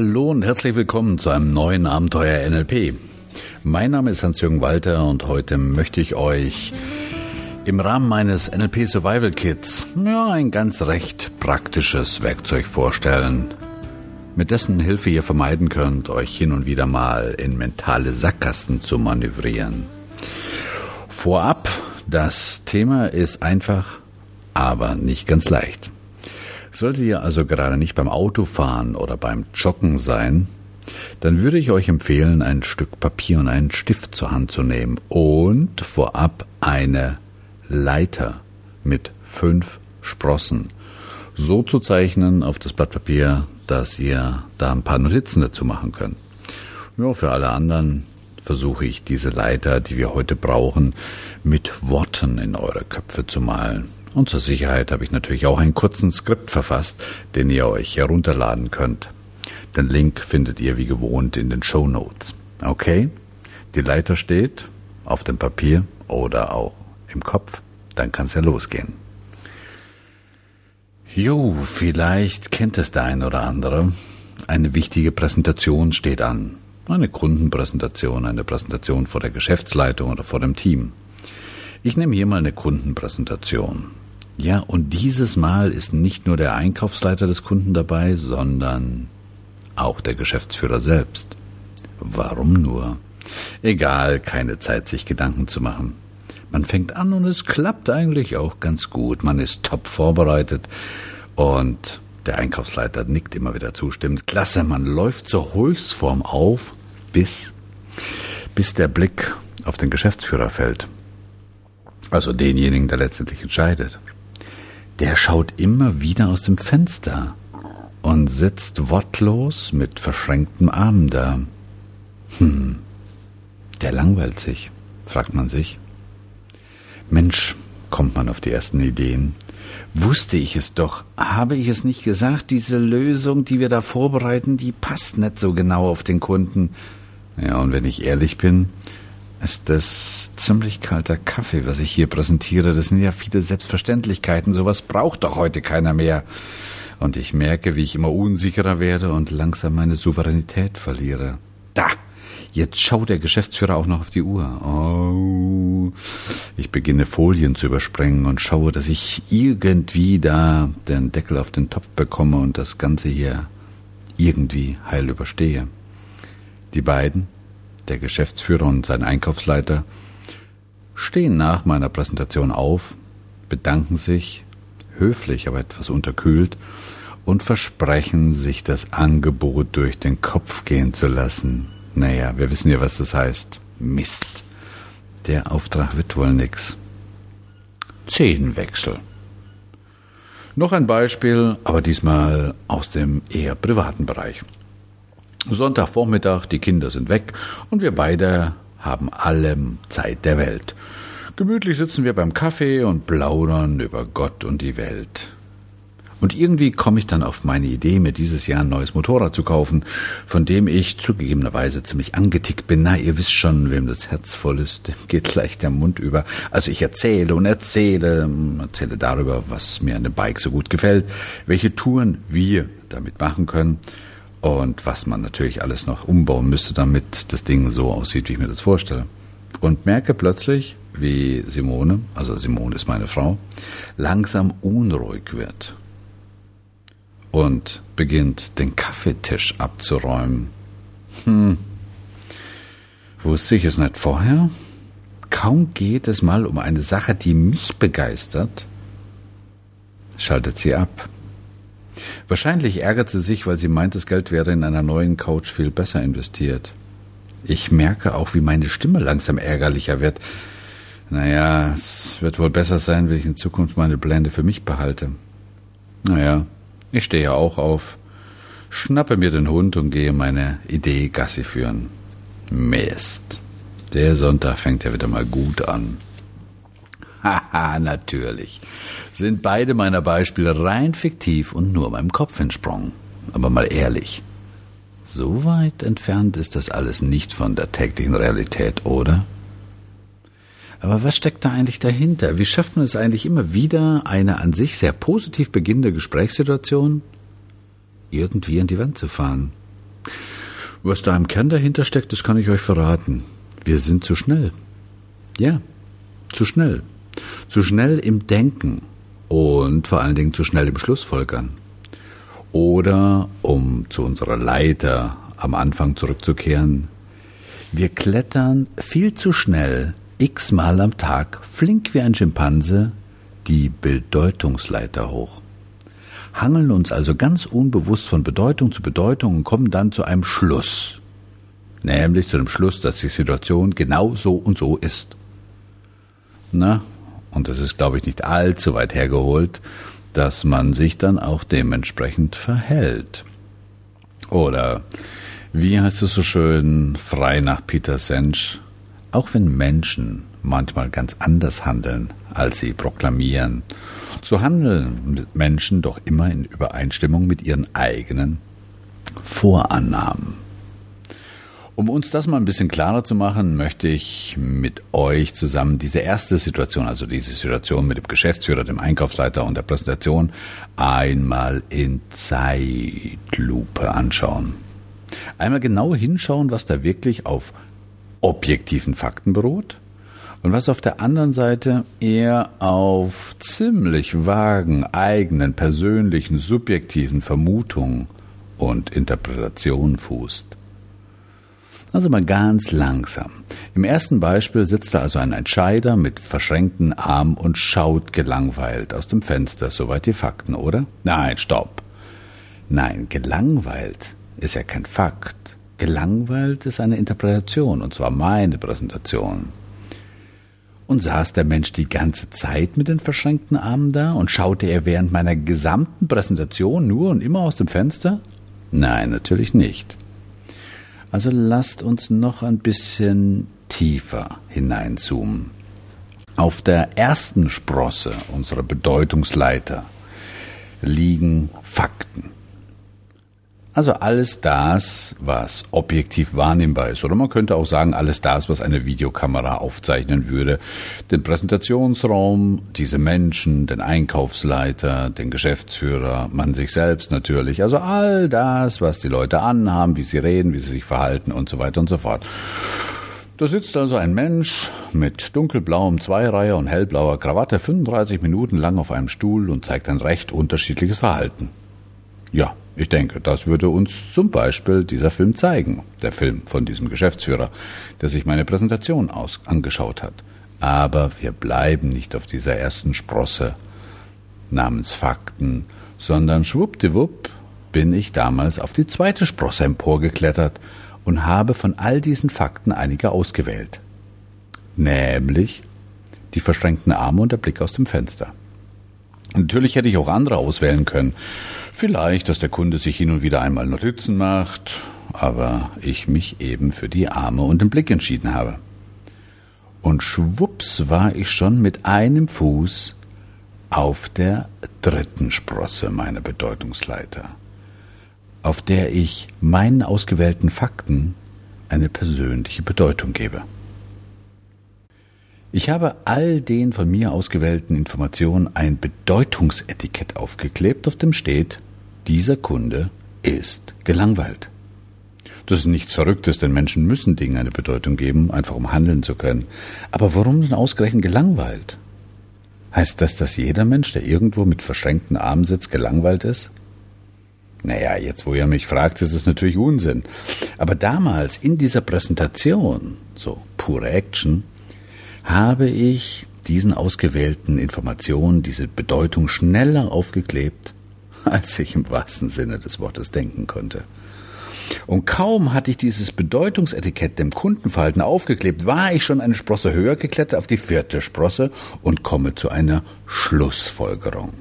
Hallo und herzlich willkommen zu einem neuen Abenteuer NLP. Mein Name ist Hans-Jürgen Walter und heute möchte ich euch im Rahmen meines NLP Survival Kits ja, ein ganz recht praktisches Werkzeug vorstellen, mit dessen Hilfe ihr vermeiden könnt, euch hin und wieder mal in mentale Sackgassen zu manövrieren. Vorab, das Thema ist einfach, aber nicht ganz leicht. Solltet ihr also gerade nicht beim Autofahren oder beim Joggen sein, dann würde ich euch empfehlen, ein Stück Papier und einen Stift zur Hand zu nehmen und vorab eine Leiter mit fünf Sprossen so zu zeichnen auf das Blatt Papier, dass ihr da ein paar Notizen dazu machen könnt. Ja, für alle anderen versuche ich diese Leiter, die wir heute brauchen, mit Worten in eure Köpfe zu malen. Und zur Sicherheit habe ich natürlich auch einen kurzen Skript verfasst, den ihr euch herunterladen könnt. Den Link findet ihr wie gewohnt in den Show Notes. Okay? Die Leiter steht auf dem Papier oder auch im Kopf. Dann kann es ja losgehen. Jo, vielleicht kennt es der ein oder andere. Eine wichtige Präsentation steht an. Eine Kundenpräsentation, eine Präsentation vor der Geschäftsleitung oder vor dem Team. Ich nehme hier mal eine Kundenpräsentation. Ja, und dieses Mal ist nicht nur der Einkaufsleiter des Kunden dabei, sondern auch der Geschäftsführer selbst. Warum nur? Egal, keine Zeit, sich Gedanken zu machen. Man fängt an und es klappt eigentlich auch ganz gut. Man ist top vorbereitet und der Einkaufsleiter nickt immer wieder zustimmend. Klasse, man läuft zur Höchstform auf, bis, bis der Blick auf den Geschäftsführer fällt. Also denjenigen, der letztendlich entscheidet. Der schaut immer wieder aus dem Fenster und sitzt wortlos mit verschränktem Arm da. Hm, der langweilt sich, fragt man sich. Mensch, kommt man auf die ersten Ideen. Wusste ich es doch, habe ich es nicht gesagt, diese Lösung, die wir da vorbereiten, die passt nicht so genau auf den Kunden. Ja, und wenn ich ehrlich bin, ist das ziemlich kalter Kaffee, was ich hier präsentiere. Das sind ja viele Selbstverständlichkeiten. Sowas braucht doch heute keiner mehr. Und ich merke, wie ich immer unsicherer werde und langsam meine Souveränität verliere. Da! Jetzt schaut der Geschäftsführer auch noch auf die Uhr. Oh. Ich beginne Folien zu übersprengen und schaue, dass ich irgendwie da den Deckel auf den Topf bekomme und das Ganze hier irgendwie heil überstehe. Die beiden, der Geschäftsführer und sein Einkaufsleiter, stehen nach meiner Präsentation auf, bedanken sich, höflich, aber etwas unterkühlt, und versprechen, sich das Angebot durch den Kopf gehen zu lassen. Naja, wir wissen ja, was das heißt. Mist. Der Auftrag wird wohl nix. Zehnwechsel. Noch ein Beispiel, aber diesmal aus dem eher privaten Bereich. Sonntagvormittag, die Kinder sind weg und wir beide haben allem Zeit der Welt. Gemütlich sitzen wir beim Kaffee und plaudern über Gott und die Welt. Und irgendwie komme ich dann auf meine Idee, mir dieses Jahr ein neues Motorrad zu kaufen, von dem ich zugegebenerweise ziemlich angetickt bin. Na, ihr wisst schon, wem das Herz voll ist, dem geht gleich der Mund über. Also ich erzähle und erzähle, erzähle darüber, was mir an dem Bike so gut gefällt, welche Touren wir damit machen können und was man natürlich alles noch umbauen müsste, damit das Ding so aussieht, wie ich mir das vorstelle. Und merke plötzlich, wie Simone, also Simone ist meine Frau, langsam unruhig wird und beginnt den Kaffeetisch abzuräumen. Hm, wusste ich es nicht vorher? Kaum geht es mal um eine Sache, die mich begeistert, schaltet sie ab. Wahrscheinlich ärgert sie sich, weil sie meint, das Geld wäre in einer neuen Couch viel besser investiert. Ich merke auch, wie meine Stimme langsam ärgerlicher wird. Naja, es wird wohl besser sein, wenn ich in Zukunft meine Blende für mich behalte. Naja, ich stehe auch auf, schnappe mir den Hund und gehe meine Idee Gassi führen. Mist. Der Sonntag fängt ja wieder mal gut an. Haha, natürlich. Sind beide meiner Beispiele rein fiktiv und nur meinem Kopf entsprungen. Aber mal ehrlich. So weit entfernt ist das alles nicht von der täglichen Realität, oder? Aber was steckt da eigentlich dahinter? Wie schafft man es eigentlich immer wieder, eine an sich sehr positiv beginnende Gesprächssituation irgendwie an die Wand zu fahren? Was da im Kern dahinter steckt, das kann ich euch verraten. Wir sind zu schnell. Ja, zu schnell. Zu schnell im Denken und vor allen Dingen zu schnell im Schlussfolgern. Oder, um zu unserer Leiter am Anfang zurückzukehren, wir klettern viel zu schnell x-mal am Tag, flink wie ein Schimpanse, die Bedeutungsleiter hoch. Hangeln uns also ganz unbewusst von Bedeutung zu Bedeutung und kommen dann zu einem Schluss. Nämlich zu dem Schluss, dass die Situation genau so und so ist. Na, und das ist, glaube ich, nicht allzu weit hergeholt, dass man sich dann auch dementsprechend verhält. Oder wie heißt es so schön, frei nach Peter Sensch, auch wenn Menschen manchmal ganz anders handeln, als sie proklamieren, so handeln Menschen doch immer in Übereinstimmung mit ihren eigenen Vorannahmen. Um uns das mal ein bisschen klarer zu machen, möchte ich mit euch zusammen diese erste Situation, also diese Situation mit dem Geschäftsführer, dem Einkaufsleiter und der Präsentation einmal in Zeitlupe anschauen. Einmal genau hinschauen, was da wirklich auf objektiven Fakten beruht und was auf der anderen Seite eher auf ziemlich vagen eigenen persönlichen subjektiven Vermutungen und Interpretationen fußt. Also mal ganz langsam. Im ersten Beispiel sitzt da also ein Entscheider mit verschränkten Armen und schaut gelangweilt aus dem Fenster. Soweit die Fakten, oder? Nein, stopp. Nein, gelangweilt ist ja kein Fakt. Gelangweilt ist eine Interpretation, und zwar meine Präsentation. Und saß der Mensch die ganze Zeit mit den verschränkten Armen da und schaute er während meiner gesamten Präsentation nur und immer aus dem Fenster? Nein, natürlich nicht. Also lasst uns noch ein bisschen tiefer hineinzoomen. Auf der ersten Sprosse unserer Bedeutungsleiter liegen Fakten. Also alles das, was objektiv wahrnehmbar ist. Oder man könnte auch sagen, alles das, was eine Videokamera aufzeichnen würde. Den Präsentationsraum, diese Menschen, den Einkaufsleiter, den Geschäftsführer, man sich selbst natürlich. Also all das, was die Leute anhaben, wie sie reden, wie sie sich verhalten und so weiter und so fort. Da sitzt also ein Mensch mit dunkelblauem Zweireiher und hellblauer Krawatte 35 Minuten lang auf einem Stuhl und zeigt ein recht unterschiedliches Verhalten. Ja, ich denke, das würde uns zum Beispiel dieser Film zeigen. Der Film von diesem Geschäftsführer, der sich meine Präsentation aus angeschaut hat. Aber wir bleiben nicht auf dieser ersten Sprosse namens Fakten, sondern schwuppdiwupp bin ich damals auf die zweite Sprosse emporgeklettert und habe von all diesen Fakten einige ausgewählt. Nämlich die verschränkten Arme und der Blick aus dem Fenster. Natürlich hätte ich auch andere auswählen können. Vielleicht, dass der Kunde sich hin und wieder einmal Notizen macht, aber ich mich eben für die Arme und den Blick entschieden habe. Und schwupps war ich schon mit einem Fuß auf der dritten Sprosse meiner Bedeutungsleiter, auf der ich meinen ausgewählten Fakten eine persönliche Bedeutung gebe. Ich habe all den von mir ausgewählten Informationen ein Bedeutungsetikett aufgeklebt, auf dem steht dieser Kunde ist gelangweilt. Das ist nichts Verrücktes, denn Menschen müssen Dingen eine Bedeutung geben, einfach um handeln zu können. Aber warum denn ausgerechnet gelangweilt? Heißt das, dass jeder Mensch, der irgendwo mit verschränkten Armen sitzt, gelangweilt ist? Naja, jetzt wo ihr mich fragt, ist es natürlich Unsinn. Aber damals in dieser Präsentation, so pure Action, habe ich diesen ausgewählten Informationen diese Bedeutung schneller aufgeklebt, als ich im wahrsten Sinne des Wortes denken konnte. Und kaum hatte ich dieses Bedeutungsetikett dem Kundenverhalten aufgeklebt, war ich schon eine Sprosse höher geklettert auf die vierte Sprosse und komme zu einer Schlussfolgerung.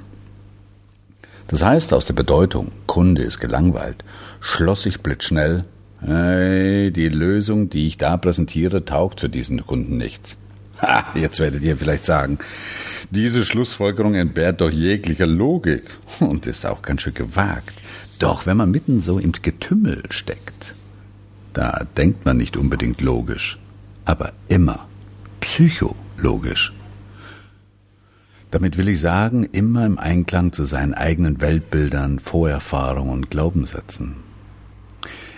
Das heißt, aus der Bedeutung Kunde ist gelangweilt, schloss ich blitzschnell, hey, die Lösung, die ich da präsentiere, taugt für diesen Kunden nichts. Ha, jetzt werdet ihr vielleicht sagen, diese Schlussfolgerung entbehrt doch jeglicher Logik und ist auch ganz schön gewagt. Doch wenn man mitten so im Getümmel steckt, da denkt man nicht unbedingt logisch, aber immer psychologisch. Damit will ich sagen, immer im Einklang zu seinen eigenen Weltbildern, Vorerfahrungen und Glaubenssätzen.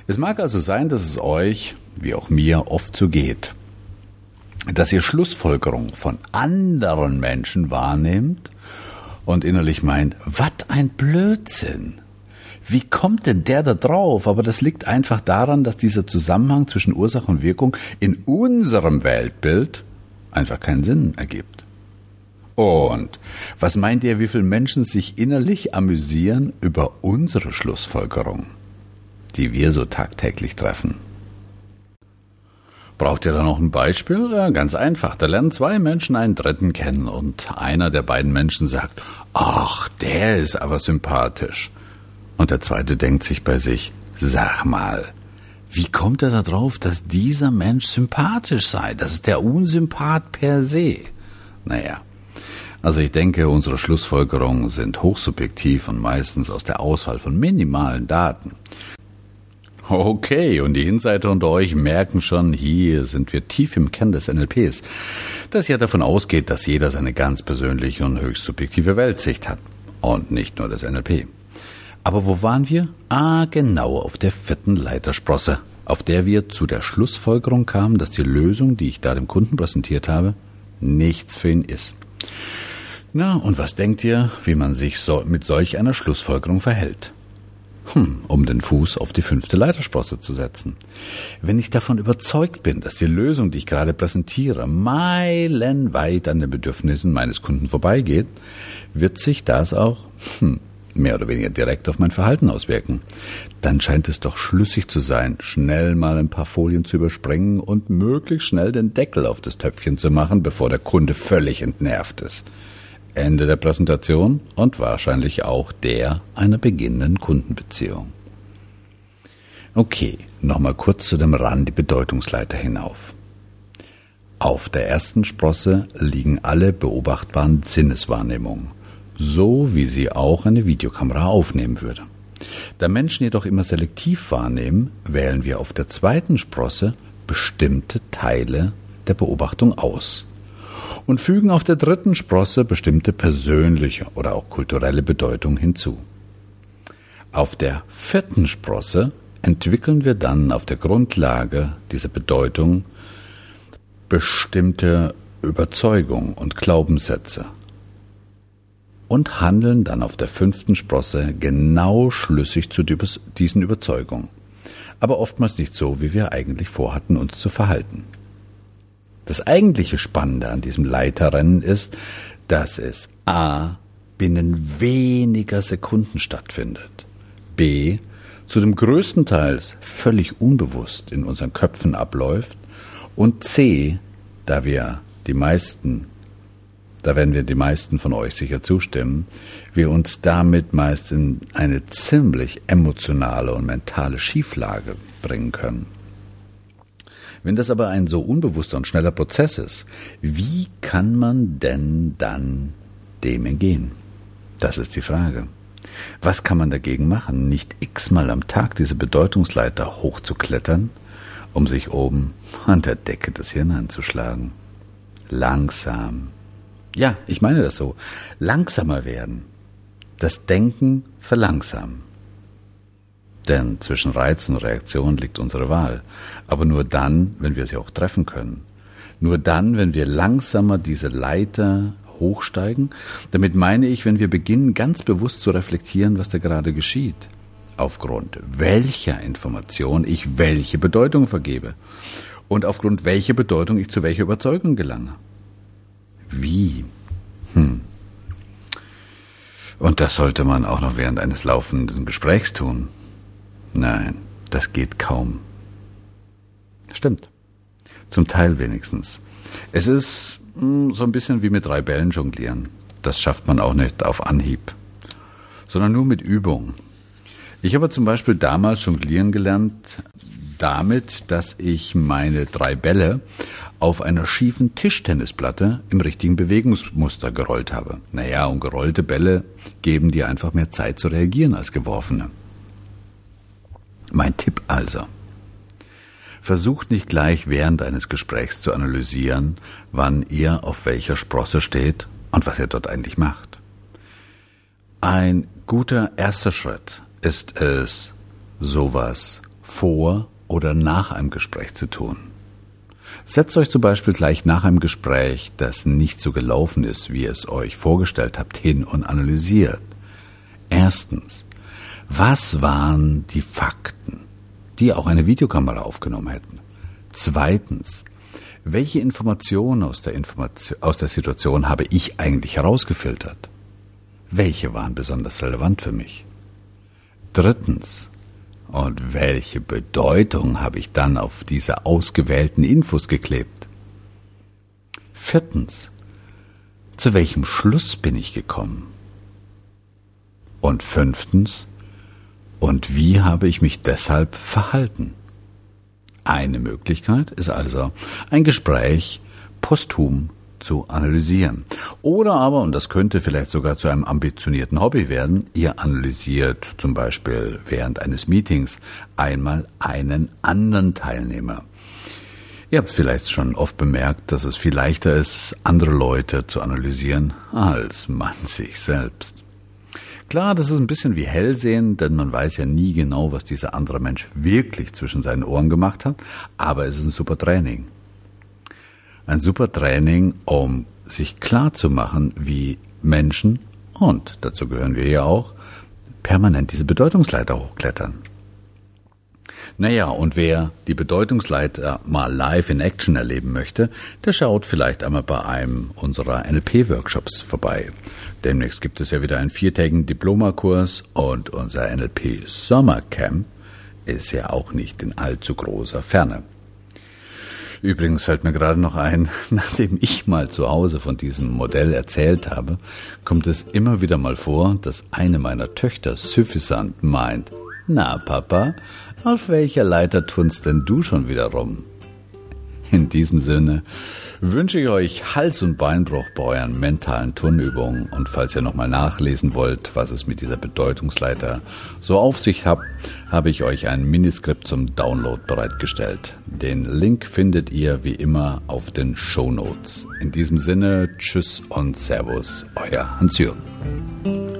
Es mag also sein, dass es euch, wie auch mir, oft so geht, dass ihr Schlussfolgerungen von anderen Menschen wahrnehmt und innerlich meint, was ein Blödsinn. Wie kommt denn der da drauf? Aber das liegt einfach daran, dass dieser Zusammenhang zwischen Ursache und Wirkung in unserem Weltbild einfach keinen Sinn ergibt. Und was meint ihr, wie viele Menschen sich innerlich amüsieren über unsere Schlussfolgerung, die wir so tagtäglich treffen? Braucht ihr da noch ein Beispiel? Ja, ganz einfach. Da lernen zwei Menschen einen Dritten kennen und einer der beiden Menschen sagt, ach, der ist aber sympathisch. Und der zweite denkt sich bei sich, sag mal, wie kommt er darauf, dass dieser Mensch sympathisch sei? Das ist der Unsympath per se. Naja, also ich denke, unsere Schlussfolgerungen sind hochsubjektiv und meistens aus der Auswahl von minimalen Daten. Okay, und die Insider unter euch merken schon, hier sind wir tief im Kern des NLPs, das ja davon ausgeht, dass jeder seine ganz persönliche und höchst subjektive Weltsicht hat. Und nicht nur das NLP. Aber wo waren wir? Ah, genau, auf der vierten Leitersprosse, auf der wir zu der Schlussfolgerung kamen, dass die Lösung, die ich da dem Kunden präsentiert habe, nichts für ihn ist. Na, und was denkt ihr, wie man sich so mit solch einer Schlussfolgerung verhält? Hm, um den Fuß auf die fünfte Leitersprosse zu setzen. Wenn ich davon überzeugt bin, dass die Lösung, die ich gerade präsentiere, meilenweit an den Bedürfnissen meines Kunden vorbeigeht, wird sich das auch hm, mehr oder weniger direkt auf mein Verhalten auswirken. Dann scheint es doch schlüssig zu sein, schnell mal ein paar Folien zu überspringen und möglichst schnell den Deckel auf das Töpfchen zu machen, bevor der Kunde völlig entnervt ist. Ende der Präsentation und wahrscheinlich auch der einer beginnenden Kundenbeziehung. Okay, nochmal kurz zu dem Rand die Bedeutungsleiter hinauf. Auf der ersten Sprosse liegen alle beobachtbaren Sinneswahrnehmungen, so wie sie auch eine Videokamera aufnehmen würde. Da Menschen jedoch immer selektiv wahrnehmen, wählen wir auf der zweiten Sprosse bestimmte Teile der Beobachtung aus und fügen auf der dritten Sprosse bestimmte persönliche oder auch kulturelle Bedeutung hinzu. Auf der vierten Sprosse entwickeln wir dann auf der Grundlage dieser Bedeutung bestimmte Überzeugung und Glaubenssätze und handeln dann auf der fünften Sprosse genau schlüssig zu diesen Überzeugungen, aber oftmals nicht so, wie wir eigentlich vorhatten, uns zu verhalten. Das eigentliche Spannende an diesem Leiterrennen ist, dass es a. binnen weniger Sekunden stattfindet, b. zu dem größten Teils völlig unbewusst in unseren Köpfen abläuft und c. da wir die meisten da werden wir die meisten von euch sicher zustimmen, wir uns damit meist in eine ziemlich emotionale und mentale Schieflage bringen können. Wenn das aber ein so unbewusster und schneller Prozess ist, wie kann man denn dann dem entgehen? Das ist die Frage. Was kann man dagegen machen, nicht x-mal am Tag diese Bedeutungsleiter hochzuklettern, um sich oben an der Decke das Hirn anzuschlagen? Langsam. Ja, ich meine das so. Langsamer werden. Das Denken verlangsamen. Denn zwischen Reiz und Reaktion liegt unsere Wahl. Aber nur dann, wenn wir sie auch treffen können. Nur dann, wenn wir langsamer diese Leiter hochsteigen. Damit meine ich, wenn wir beginnen, ganz bewusst zu reflektieren, was da gerade geschieht. Aufgrund welcher Information ich welche Bedeutung vergebe. Und aufgrund welcher Bedeutung ich zu welcher Überzeugung gelange. Wie? Hm. Und das sollte man auch noch während eines laufenden Gesprächs tun. Nein, das geht kaum. Stimmt. Zum Teil wenigstens. Es ist mh, hm, so ein bisschen wie mit drei Bällen jonglieren. Das schafft man auch nicht auf Anhieb, sondern nur mit Übung. Ich habe zum Beispiel damals jonglieren gelernt damit, dass ich meine drei Bälle auf einer schiefen Tischtennisplatte im richtigen Bewegungsmuster gerollt habe. Naja, und gerollte Bälle geben dir einfach mehr Zeit zu reagieren als geworfene. Mein Tipp also. Versucht nicht gleich während eines Gesprächs zu analysieren, wann ihr auf welcher Sprosse steht und was ihr dort eigentlich macht. Ein guter erster Schritt ist es, sowas vor oder nach einem Gespräch zu tun. Setzt euch zum Beispiel gleich nach einem Gespräch, das nicht so gelaufen ist, wie ihr es euch vorgestellt habt, hin und analysiert. Erstens, was waren die Fakten, die auch eine Videokamera aufgenommen hätten? Zweitens, welche Informationen aus der, Information, aus der Situation habe ich eigentlich herausgefiltert? Welche waren besonders relevant für mich? Drittens, und welche Bedeutung habe ich dann auf diese ausgewählten Infos geklebt? Viertens, zu welchem Schluss bin ich gekommen? Und fünftens, und wie habe ich mich deshalb verhalten? Eine Möglichkeit ist also ein Gespräch posthum zu analysieren. Oder aber, und das könnte vielleicht sogar zu einem ambitionierten Hobby werden, ihr analysiert zum Beispiel während eines Meetings einmal einen anderen Teilnehmer. Ihr habt vielleicht schon oft bemerkt, dass es viel leichter ist, andere Leute zu analysieren, als man sich selbst. Klar, das ist ein bisschen wie Hellsehen, denn man weiß ja nie genau, was dieser andere Mensch wirklich zwischen seinen Ohren gemacht hat, aber es ist ein super Training ein super Training, um sich klar zu machen, wie Menschen, und dazu gehören wir ja auch, permanent diese Bedeutungsleiter hochklettern. Naja, und wer die Bedeutungsleiter mal live in Action erleben möchte, der schaut vielleicht einmal bei einem unserer NLP-Workshops vorbei. Demnächst gibt es ja wieder einen viertägigen Diplomakurs und unser NLP Sommercamp ist ja auch nicht in allzu großer Ferne. Übrigens fällt mir gerade noch ein, nachdem ich mal zu Hause von diesem Modell erzählt habe, kommt es immer wieder mal vor, dass eine meiner Töchter süffisant meint, na Papa, auf welcher Leiter tunst denn du schon wieder rum? In diesem Sinne wünsche ich euch Hals- und Beinbruch bei euren mentalen Turnübungen und falls ihr nochmal nachlesen wollt, was es mit dieser Bedeutungsleiter so auf sich hat, habe ich euch ein Miniskript zum Download bereitgestellt. Den Link findet ihr wie immer auf den Show Notes. In diesem Sinne, tschüss und Servus, euer Hans-Jürgen.